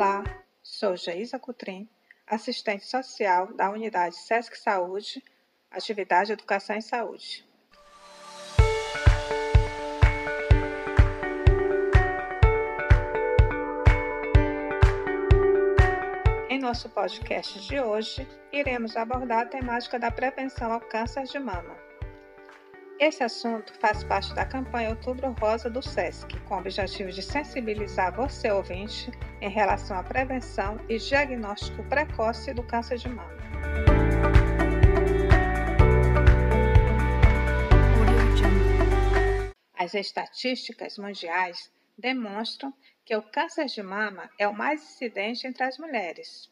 Olá, sou Geisa Cutrim, assistente social da unidade SESC Saúde, atividade Educação em Saúde. Em nosso podcast de hoje, iremos abordar a temática da prevenção ao câncer de mama. Esse assunto faz parte da campanha Outubro Rosa do SESC, com o objetivo de sensibilizar você, ouvinte, em relação à prevenção e diagnóstico precoce do câncer de mama. As estatísticas mundiais demonstram que o câncer de mama é o mais incidente entre as mulheres.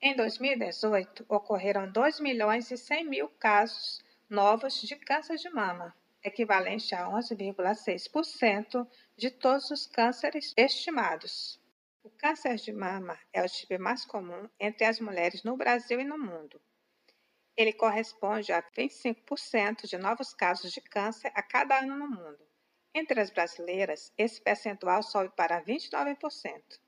Em 2018, ocorreram 2 milhões e 100 mil casos novos de câncer de mama, equivalente a 11,6% de todos os cânceres estimados. O câncer de mama é o tipo mais comum entre as mulheres no Brasil e no mundo. Ele corresponde a 25% de novos casos de câncer a cada ano no mundo. Entre as brasileiras, esse percentual sobe para 29%.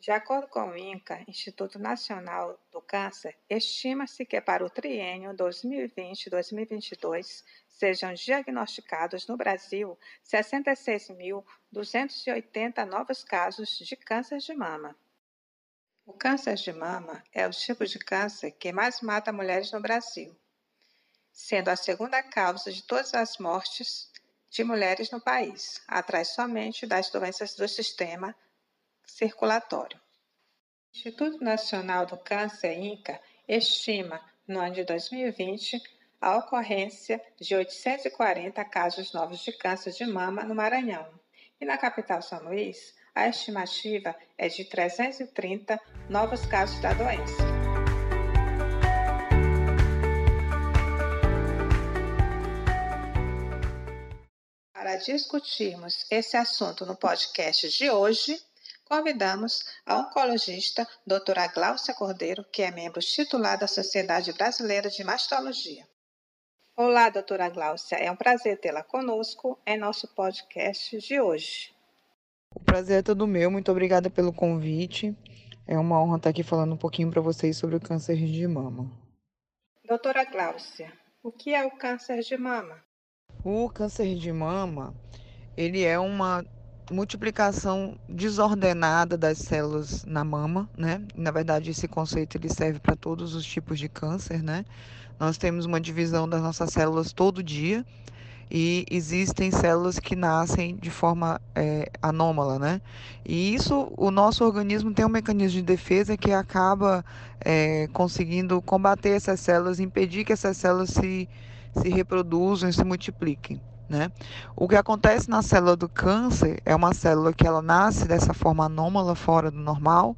De acordo com o INCA, Instituto Nacional do Câncer, estima-se que para o triênio 2020-2022 sejam diagnosticados no Brasil 66.280 novos casos de câncer de mama. O câncer de mama é o tipo de câncer que mais mata mulheres no Brasil, sendo a segunda causa de todas as mortes de mulheres no país, atrás somente das doenças do sistema circulatório. O Instituto Nacional do Câncer, INCA, estima, no ano de 2020, a ocorrência de 840 casos novos de câncer de mama no Maranhão. E na capital São Luís, a estimativa é de 330 novos casos da doença. Para discutirmos esse assunto no podcast de hoje, convidamos a oncologista doutora Gláucia Cordeiro, que é membro titular da Sociedade Brasileira de Mastologia. Olá, doutora Gláucia, é um prazer tê-la conosco em nosso podcast de hoje. O prazer é todo meu, muito obrigada pelo convite. É uma honra estar aqui falando um pouquinho para vocês sobre o câncer de mama. Doutora Gláucia, o que é o câncer de mama? O câncer de mama, ele é uma multiplicação desordenada das células na mama, né? Na verdade, esse conceito ele serve para todos os tipos de câncer, né? Nós temos uma divisão das nossas células todo dia e existem células que nascem de forma é, anômala, né? E isso, o nosso organismo tem um mecanismo de defesa que acaba é, conseguindo combater essas células, impedir que essas células se, se reproduzam se multipliquem. Né? O que acontece na célula do câncer é uma célula que ela nasce dessa forma anômala, fora do normal,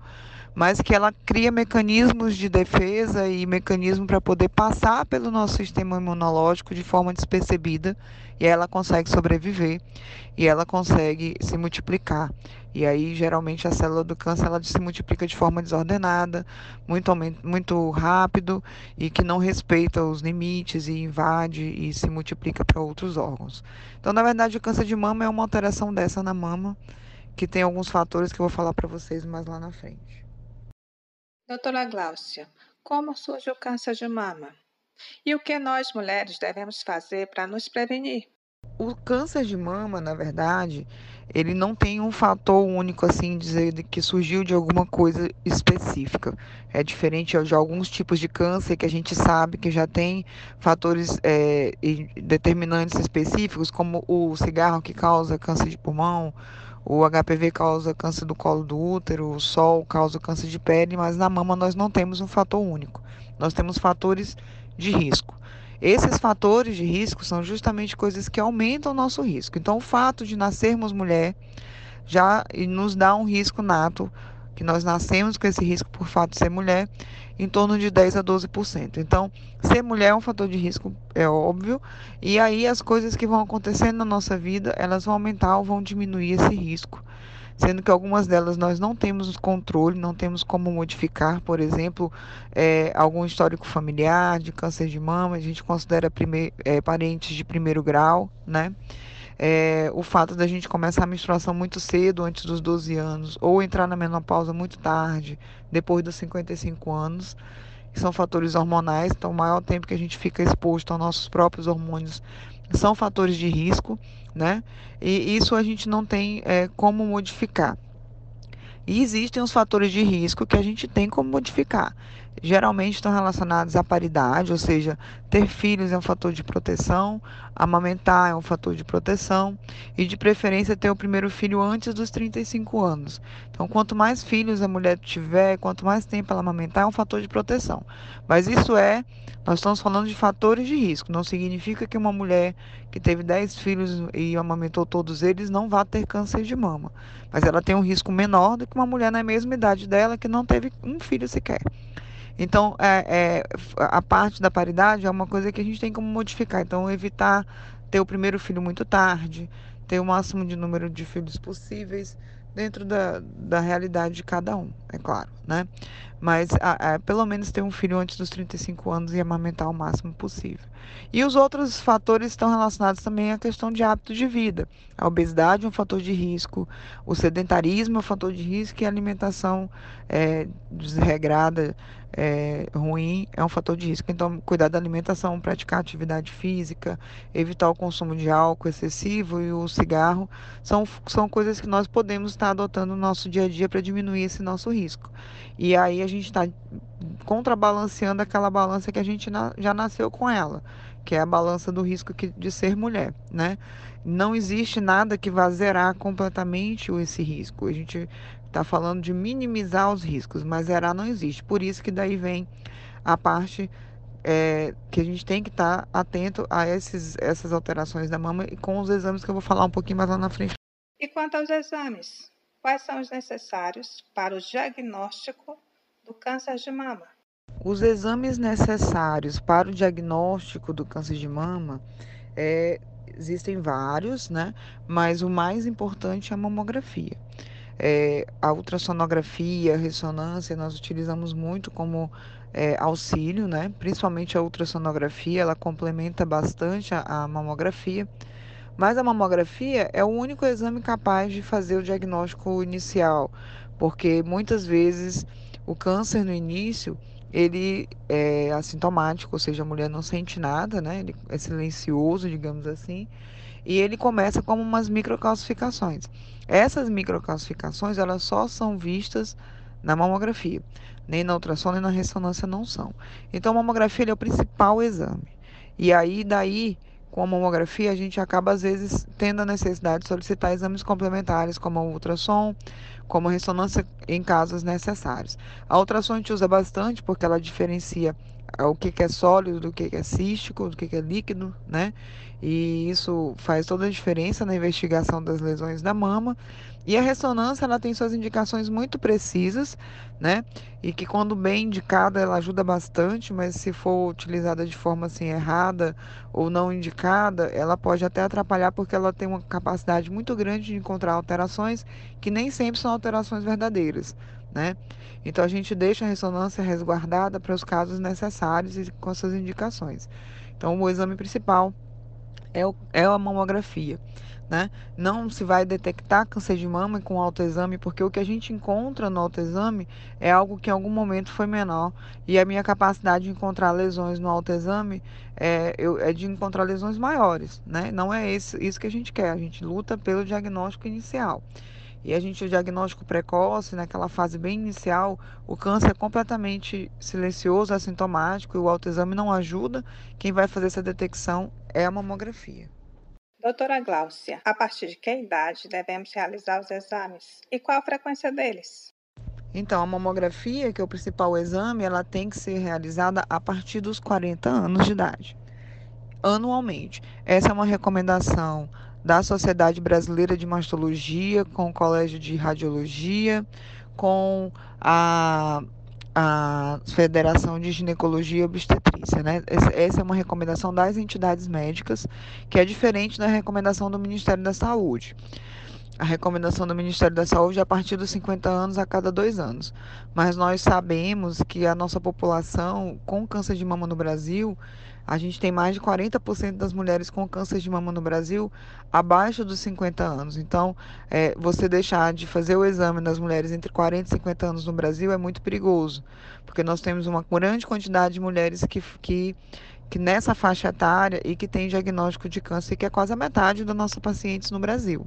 mas que ela cria mecanismos de defesa e mecanismo para poder passar pelo nosso sistema imunológico de forma despercebida e ela consegue sobreviver e ela consegue se multiplicar. E aí, geralmente, a célula do câncer ela se multiplica de forma desordenada, muito, muito rápido e que não respeita os limites e invade e se multiplica para outros órgãos. Então, na verdade, o câncer de mama é uma alteração dessa na mama, que tem alguns fatores que eu vou falar para vocês mais lá na frente. Doutora Gláucia, como surge o câncer de mama? E o que nós mulheres devemos fazer para nos prevenir? O câncer de mama, na verdade, ele não tem um fator único assim dizer que surgiu de alguma coisa específica. É diferente de alguns tipos de câncer que a gente sabe que já tem fatores é, determinantes específicos, como o cigarro que causa câncer de pulmão, o HPV causa câncer do colo do útero, o sol causa câncer de pele, mas na mama nós não temos um fator único. Nós temos fatores de risco. Esses fatores de risco são justamente coisas que aumentam o nosso risco. Então, o fato de nascermos mulher já nos dá um risco nato, que nós nascemos com esse risco por fato de ser mulher, em torno de 10 a 12%. Então, ser mulher é um fator de risco, é óbvio, e aí as coisas que vão acontecendo na nossa vida, elas vão aumentar ou vão diminuir esse risco sendo que algumas delas nós não temos controle, não temos como modificar, por exemplo, é, algum histórico familiar de câncer de mama, a gente considera prime, é, parentes de primeiro grau, né? é, o fato da gente começar a menstruação muito cedo, antes dos 12 anos, ou entrar na menopausa muito tarde, depois dos 55 anos, são fatores hormonais, então o maior tempo que a gente fica exposto aos nossos próprios hormônios são fatores de risco, né? E isso a gente não tem é, como modificar. E existem os fatores de risco que a gente tem como modificar geralmente estão relacionados à paridade, ou seja, ter filhos é um fator de proteção, amamentar é um fator de proteção e de preferência ter o primeiro filho antes dos 35 anos. Então, quanto mais filhos a mulher tiver, quanto mais tempo ela amamentar, é um fator de proteção. Mas isso é, nós estamos falando de fatores de risco, não significa que uma mulher que teve 10 filhos e amamentou todos eles não vá ter câncer de mama, mas ela tem um risco menor do que uma mulher na mesma idade dela que não teve um filho sequer. Então, é, é, a parte da paridade é uma coisa que a gente tem como modificar. Então, evitar ter o primeiro filho muito tarde, ter o máximo de número de filhos possíveis dentro da, da realidade de cada um, é claro, né? Mas a, a, pelo menos ter um filho antes dos 35 anos e amamentar o máximo possível. E os outros fatores estão relacionados também à questão de hábito de vida. A obesidade é um fator de risco, o sedentarismo é um fator de risco e a alimentação é, desregrada é, ruim é um fator de risco. Então, cuidar da alimentação, praticar atividade física, evitar o consumo de álcool excessivo e o cigarro são, são coisas que nós podemos estar adotando no nosso dia a dia para diminuir esse nosso risco. E aí a gente está contrabalanceando aquela balança que a gente na, já nasceu com ela, que é a balança do risco que, de ser mulher, né? Não existe nada que vá zerar completamente esse risco. A gente Está falando de minimizar os riscos, mas zerar não existe. Por isso que daí vem a parte é, que a gente tem que estar tá atento a esses, essas alterações da mama e com os exames que eu vou falar um pouquinho mais lá na frente. E quanto aos exames? Quais são os necessários para o diagnóstico do câncer de mama? Os exames necessários para o diagnóstico do câncer de mama é, existem vários, né? Mas o mais importante é a mamografia. É, a ultrassonografia, a ressonância, nós utilizamos muito como é, auxílio, né? principalmente a ultrassonografia, ela complementa bastante a, a mamografia. Mas a mamografia é o único exame capaz de fazer o diagnóstico inicial, porque muitas vezes o câncer no início ele é assintomático, ou seja, a mulher não sente nada, né? Ele é silencioso, digamos assim, e ele começa como umas microcalcificações. Essas microcalcificações, elas só são vistas na mamografia. Nem na ultrassom, nem na ressonância não são. Então, a mamografia é o principal exame. E aí, daí, com a mamografia, a gente acaba, às vezes, tendo a necessidade de solicitar exames complementares, como o ultrassom, como a ressonância, em casos necessários. A ultrassom a gente usa bastante, porque ela diferencia o que é sólido do que é cístico, do que é líquido, né? E isso faz toda a diferença na investigação das lesões da mama. E a ressonância ela tem suas indicações muito precisas, né? E que quando bem indicada ela ajuda bastante, mas se for utilizada de forma assim errada ou não indicada, ela pode até atrapalhar porque ela tem uma capacidade muito grande de encontrar alterações que nem sempre são alterações verdadeiras, né? Então a gente deixa a ressonância resguardada para os casos necessários e com suas indicações. Então o exame principal é, o, é a mamografia. Né? Não se vai detectar câncer de mama com autoexame, porque o que a gente encontra no autoexame é algo que em algum momento foi menor. E a minha capacidade de encontrar lesões no autoexame é, eu, é de encontrar lesões maiores. Né? Não é esse, isso que a gente quer, a gente luta pelo diagnóstico inicial. E a gente, o diagnóstico precoce, naquela fase bem inicial, o câncer é completamente silencioso, assintomático, e o autoexame não ajuda. Quem vai fazer essa detecção é a mamografia. Doutora Gláucia, a partir de que idade devemos realizar os exames? E qual a frequência deles? Então, a mamografia, que é o principal exame, ela tem que ser realizada a partir dos 40 anos de idade, anualmente. Essa é uma recomendação da Sociedade Brasileira de Mastologia, com o Colégio de Radiologia, com a, a Federação de Ginecologia e Obstetrícia. Né? Essa é uma recomendação das entidades médicas, que é diferente da recomendação do Ministério da Saúde. A recomendação do Ministério da Saúde é a partir dos 50 anos a cada dois anos. Mas nós sabemos que a nossa população com câncer de mama no Brasil a gente tem mais de 40% das mulheres com câncer de mama no Brasil abaixo dos 50 anos. Então, é, você deixar de fazer o exame das mulheres entre 40 e 50 anos no Brasil é muito perigoso, porque nós temos uma grande quantidade de mulheres que, que, que nessa faixa etária e que tem diagnóstico de câncer, que é quase a metade dos nossos pacientes no Brasil.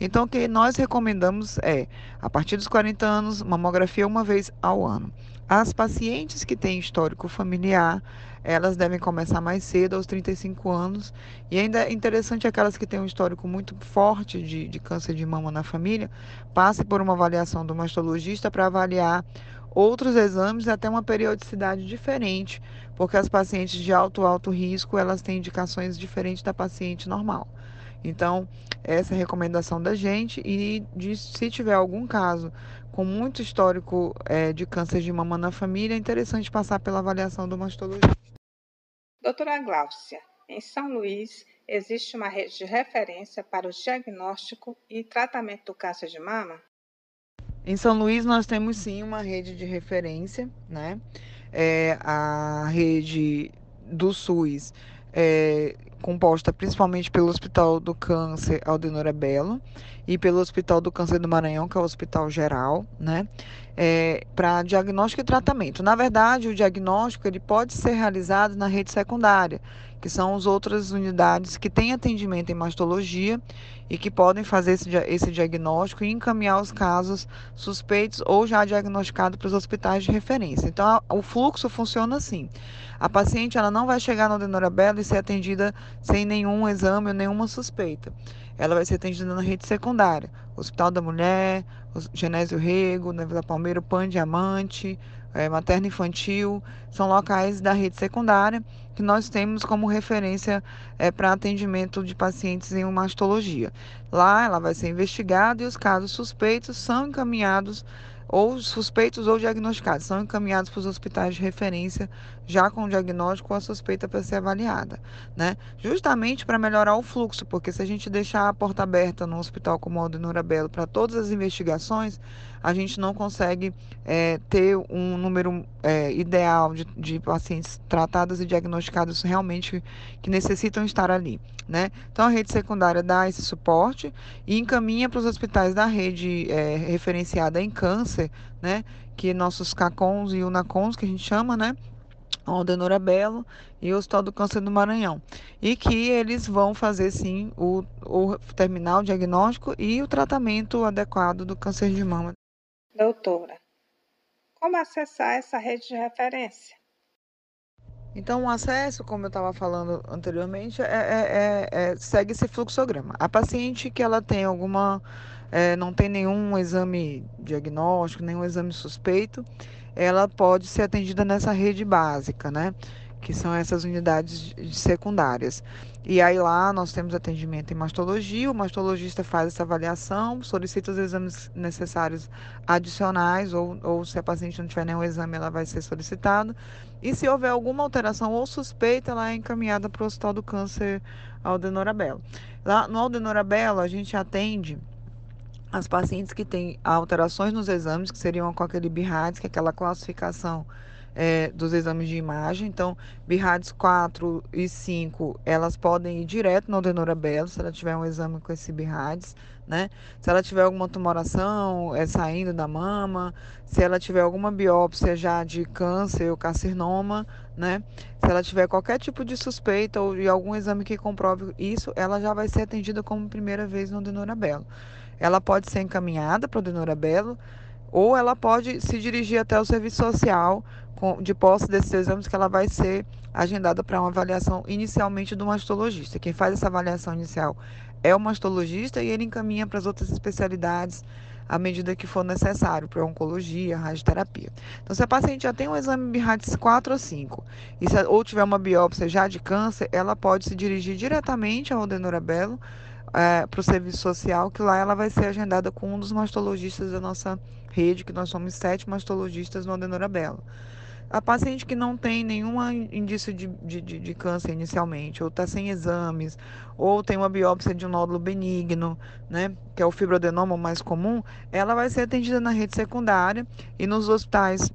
Então, o que nós recomendamos é, a partir dos 40 anos, mamografia uma vez ao ano. As pacientes que têm histórico familiar, elas devem começar mais cedo, aos 35 anos. E ainda é interessante aquelas que têm um histórico muito forte de, de câncer de mama na família, passe por uma avaliação do mastologista para avaliar outros exames e até uma periodicidade diferente, porque as pacientes de alto alto risco, elas têm indicações diferentes da paciente normal. Então, essa é a recomendação da gente e de, se tiver algum caso com muito histórico é, de câncer de mama na família, é interessante passar pela avaliação do mastologista. Doutora Gláucia, em São Luís existe uma rede de referência para o diagnóstico e tratamento do câncer de mama? Em São Luís nós temos sim uma rede de referência, né? É, a rede do SUS é, composta principalmente pelo Hospital do Câncer Aldenora Belo e pelo Hospital do Câncer do Maranhão, que é o Hospital Geral, né? É, para diagnóstico e tratamento. Na verdade, o diagnóstico ele pode ser realizado na rede secundária, que são as outras unidades que têm atendimento em mastologia e que podem fazer esse, esse diagnóstico e encaminhar os casos suspeitos ou já diagnosticados para os hospitais de referência. Então, a, o fluxo funciona assim. A paciente ela não vai chegar no Denora Belo e ser atendida sem nenhum exame ou nenhuma suspeita. Ela vai ser atendida na rede secundária, Hospital da Mulher, Genésio Rego, na Vila Palmeira, Pan Diamante, é, Materno Infantil, são locais da rede secundária que nós temos como referência é, para atendimento de pacientes em mastologia. Lá ela vai ser investigada e os casos suspeitos são encaminhados ou suspeitos ou diagnosticados são encaminhados para os hospitais de referência já com o diagnóstico ou a suspeita para ser avaliada, né? Justamente para melhorar o fluxo, porque se a gente deixar a porta aberta no hospital como o Aldenura Belo para todas as investigações, a gente não consegue é, ter um número é, ideal de, de pacientes tratados e diagnosticados realmente que necessitam estar ali. Né? Então a rede secundária dá esse suporte e encaminha para os hospitais da rede é, referenciada em câncer, né? que nossos CACONs e UNACONs, que a gente chama, né? Aldenora Belo e o Hospital do Câncer do Maranhão. E que eles vão fazer sim o, o terminar o diagnóstico e o tratamento adequado do câncer de mama. Doutora, como acessar essa rede de referência? Então, o acesso, como eu estava falando anteriormente, é, é, é, é, segue esse fluxograma. A paciente que ela tem alguma, é, não tem nenhum exame diagnóstico, nenhum exame suspeito, ela pode ser atendida nessa rede básica, né? Que são essas unidades secundárias. E aí lá nós temos atendimento em mastologia, o mastologista faz essa avaliação, solicita os exames necessários adicionais, ou, ou se a paciente não tiver nenhum exame, ela vai ser solicitada. E se houver alguma alteração ou suspeita, ela é encaminhada para o Hospital do Câncer Aldenora Belo. Lá no Aldenora Belo, a gente atende as pacientes que têm alterações nos exames, que seriam com aquele BIRADS, que é aquela classificação é, dos exames de imagem. Então, BIRADS 4 e 5, elas podem ir direto no Denora Belo, se ela tiver um exame com esse BIRADS, né? Se ela tiver alguma tumoração é, saindo da mama, se ela tiver alguma biópsia já de câncer ou carcinoma, né? Se ela tiver qualquer tipo de suspeita ou de algum exame que comprove isso, ela já vai ser atendida como primeira vez no Denora Belo. Ela pode ser encaminhada para o Denora Belo, ou ela pode se dirigir até o serviço social de posse desses exames que ela vai ser agendada para uma avaliação inicialmente do mastologista. Quem faz essa avaliação inicial é o mastologista e ele encaminha para as outras especialidades à medida que for necessário, para oncologia, radioterapia. Então, se a paciente já tem um exame BIRADS 4 ou 5, e se, ou tiver uma biópsia já de câncer, ela pode se dirigir diretamente ao Denora Belo é, para o serviço social, que lá ela vai ser agendada com um dos mastologistas da nossa rede, que nós somos sete mastologistas no Adenora Belo. A paciente que não tem nenhum indício de, de, de câncer inicialmente, ou está sem exames, ou tem uma biópsia de um nódulo benigno, né, que é o fibroadenoma mais comum, ela vai ser atendida na rede secundária e nos hospitais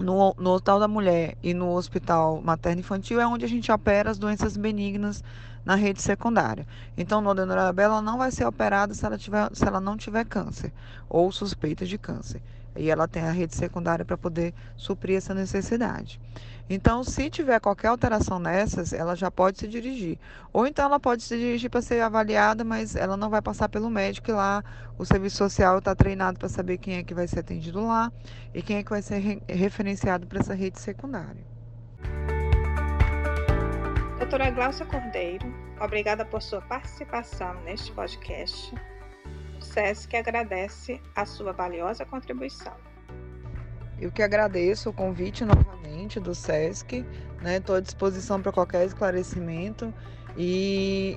no, no Hospital da Mulher e no Hospital Materno Infantil é onde a gente opera as doenças benignas na rede secundária. Então, no Adenorabela ela não vai ser operada se ela, tiver, se ela não tiver câncer ou suspeita de câncer. E ela tem a rede secundária para poder suprir essa necessidade. Então, se tiver qualquer alteração nessas, ela já pode se dirigir. Ou então ela pode se dirigir para ser avaliada, mas ela não vai passar pelo médico lá o serviço social está treinado para saber quem é que vai ser atendido lá e quem é que vai ser re referenciado para essa rede secundária. Doutora Glaucia Cordeiro, obrigada por sua participação neste podcast. SESC agradece a sua valiosa contribuição. Eu que agradeço o convite novamente do SESC, estou né? à disposição para qualquer esclarecimento e,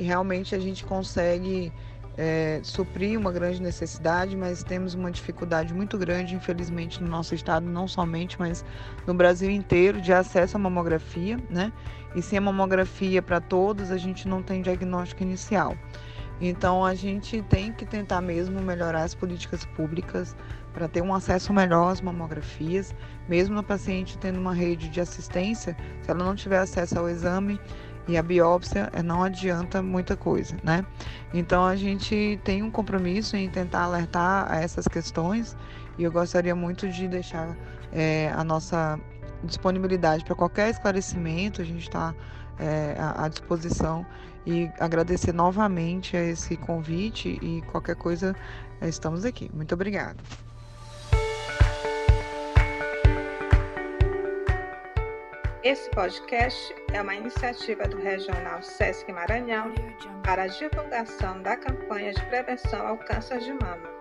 e, realmente a gente consegue é, suprir uma grande necessidade, mas temos uma dificuldade muito grande, infelizmente, no nosso estado, não somente, mas no Brasil inteiro, de acesso à mamografia, né? E sem a mamografia para todos, a gente não tem diagnóstico inicial. Então a gente tem que tentar mesmo melhorar as políticas públicas para ter um acesso melhor às mamografias, mesmo no paciente tendo uma rede de assistência, se ela não tiver acesso ao exame e à biópsia, eh, não adianta muita coisa, né? Então a gente tem um compromisso em tentar alertar a essas questões e eu gostaria muito de deixar é, a nossa disponibilidade para qualquer esclarecimento, a gente está é, à disposição e agradecer novamente a esse convite e qualquer coisa estamos aqui. Muito obrigada. Esse podcast é uma iniciativa do Regional Sesc Maranhão para a divulgação da campanha de prevenção ao câncer de mama.